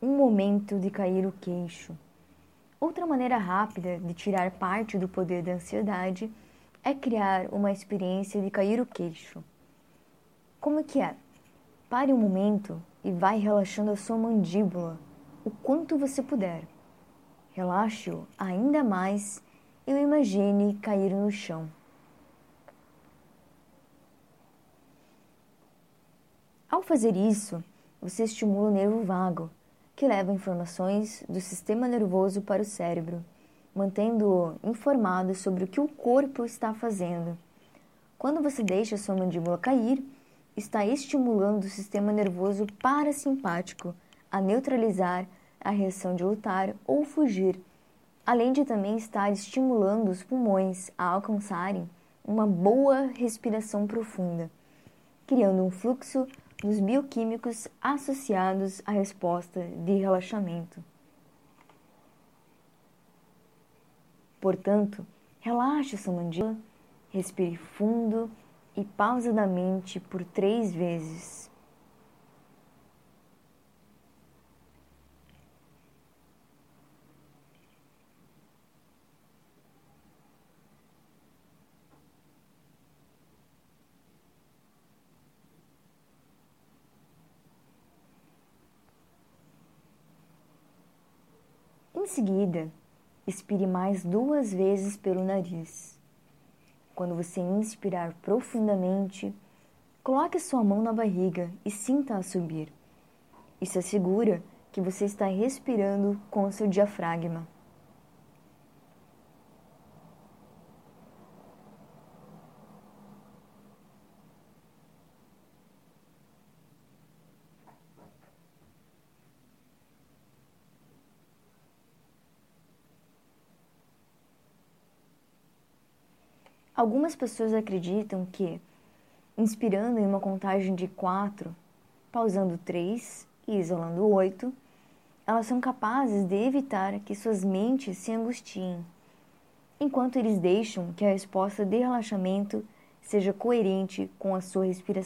um momento de cair o queixo. Outra maneira rápida de tirar parte do poder da ansiedade é criar uma experiência de cair o queixo. Como que é? Pare um momento e vai relaxando a sua mandíbula o quanto você puder. Relaxe-o ainda mais e o imagine cair no chão. Ao fazer isso, você estimula o nervo vago, que leva informações do sistema nervoso para o cérebro, mantendo-o informado sobre o que o corpo está fazendo. Quando você deixa sua mandíbula cair, está estimulando o sistema nervoso parasimpático a neutralizar a reação de lutar ou fugir, além de também estar estimulando os pulmões a alcançarem uma boa respiração profunda, criando um fluxo dos bioquímicos associados à resposta de relaxamento. Portanto, relaxe sua mandíbula, respire fundo e pausadamente por três vezes. Seguida, expire mais duas vezes pelo nariz. Quando você inspirar profundamente, coloque sua mão na barriga e sinta-a subir. Isso assegura que você está respirando com seu diafragma. Algumas pessoas acreditam que, inspirando em uma contagem de quatro, pausando três e isolando oito, elas são capazes de evitar que suas mentes se angustiem, enquanto eles deixam que a resposta de relaxamento seja coerente com a sua respiração.